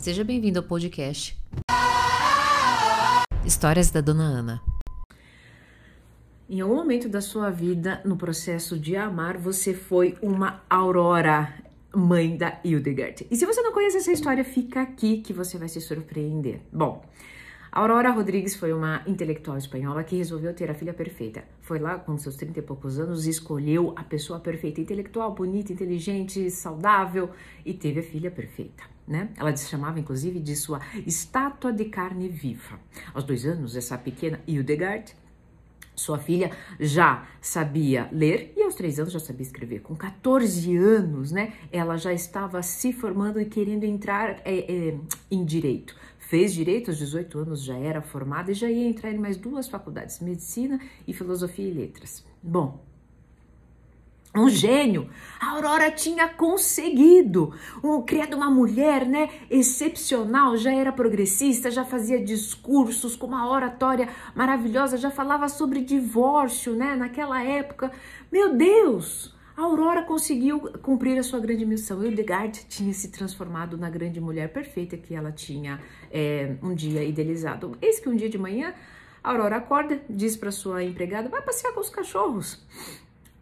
Seja bem-vindo ao podcast Histórias da Dona Ana. Em algum momento da sua vida, no processo de amar, você foi uma Aurora, mãe da Hildegard. E se você não conhece essa história, fica aqui que você vai se surpreender. Bom, Aurora Rodrigues foi uma intelectual espanhola que resolveu ter a filha perfeita. Foi lá com seus 30 e poucos anos e escolheu a pessoa perfeita, intelectual, bonita, inteligente, saudável e teve a filha perfeita. Né? Ela se chamava inclusive de sua estátua de carne viva. Aos dois anos, essa pequena Hildegard sua filha já sabia ler três anos já sabia escrever. Com 14 anos, né, ela já estava se formando e querendo entrar é, é, em direito. Fez direito aos 18 anos, já era formada e já ia entrar em mais duas faculdades, medicina e filosofia e letras. Bom, um gênio. A Aurora tinha conseguido, um, criado uma mulher, né, excepcional, já era progressista, já fazia discursos com uma oratória maravilhosa, já falava sobre divórcio, né, naquela época. Meu Deus! A Aurora conseguiu cumprir a sua grande missão. Hildegard tinha se transformado na grande mulher perfeita que ela tinha é, um dia idealizado. Eis que um dia de manhã, a Aurora acorda, diz para sua empregada: vai passear com os cachorros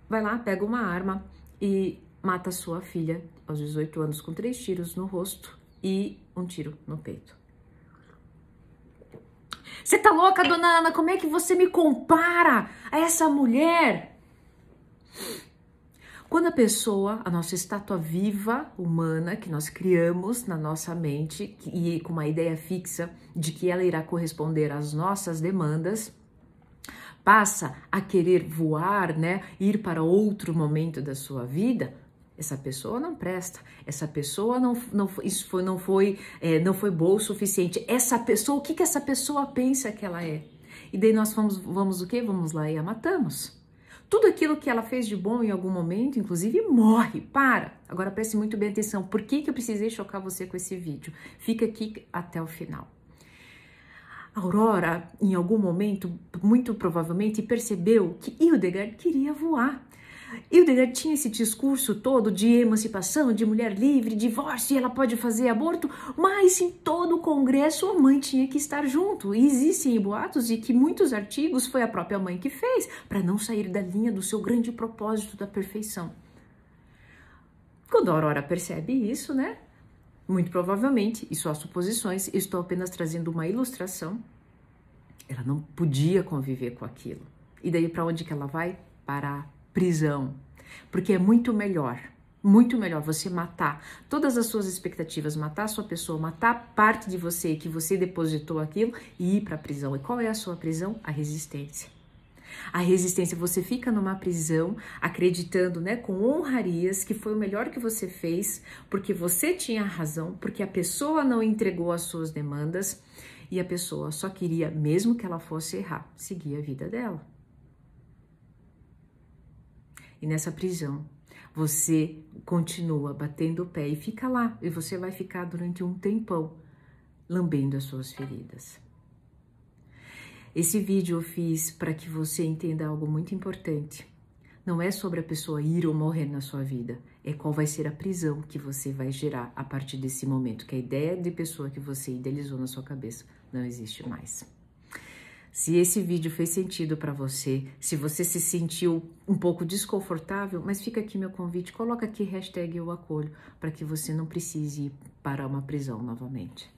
vai lá, pega uma arma e mata sua filha aos 18 anos com três tiros no rosto e um tiro no peito. Você tá louca, dona Ana? Como é que você me compara a essa mulher? Quando a pessoa, a nossa estátua viva, humana, que nós criamos na nossa mente e com uma ideia fixa de que ela irá corresponder às nossas demandas, passa a querer voar, né, ir para outro momento da sua vida, essa pessoa não presta, essa pessoa não, não isso foi, não foi é, não foi boa o suficiente. Essa pessoa, o que que essa pessoa pensa que ela é? E daí nós vamos, vamos o quê? Vamos lá e a matamos. Tudo aquilo que ela fez de bom em algum momento, inclusive, morre. Para! Agora preste muito bem atenção. Por que, que eu precisei chocar você com esse vídeo? Fica aqui até o final. Aurora, em algum momento, muito provavelmente, percebeu que Hildegard queria voar. Hildegard tinha esse discurso todo de emancipação, de mulher livre, divórcio, e ela pode fazer aborto, mas em todo o congresso a mãe tinha que estar junto. E existem boatos de que muitos artigos foi a própria mãe que fez, para não sair da linha do seu grande propósito da perfeição. Quando a Aurora percebe isso, né? Muito provavelmente, e só suposições, estou apenas trazendo uma ilustração. Ela não podia conviver com aquilo. E daí para onde que ela vai? Para a prisão. Porque é muito melhor, muito melhor você matar todas as suas expectativas, matar a sua pessoa, matar parte de você que você depositou aquilo e ir para a prisão. E qual é a sua prisão? A resistência. A resistência, você fica numa prisão acreditando, né, com honrarias que foi o melhor que você fez, porque você tinha razão, porque a pessoa não entregou as suas demandas e a pessoa só queria, mesmo que ela fosse errar, seguir a vida dela. E nessa prisão, você continua batendo o pé e fica lá, e você vai ficar durante um tempão lambendo as suas feridas. Esse vídeo eu fiz para que você entenda algo muito importante. Não é sobre a pessoa ir ou morrer na sua vida, é qual vai ser a prisão que você vai gerar a partir desse momento, que a ideia de pessoa que você idealizou na sua cabeça não existe mais. Se esse vídeo fez sentido para você, se você se sentiu um pouco desconfortável, mas fica aqui meu convite, coloca aqui hashtag eu acolho, para que você não precise ir para uma prisão novamente.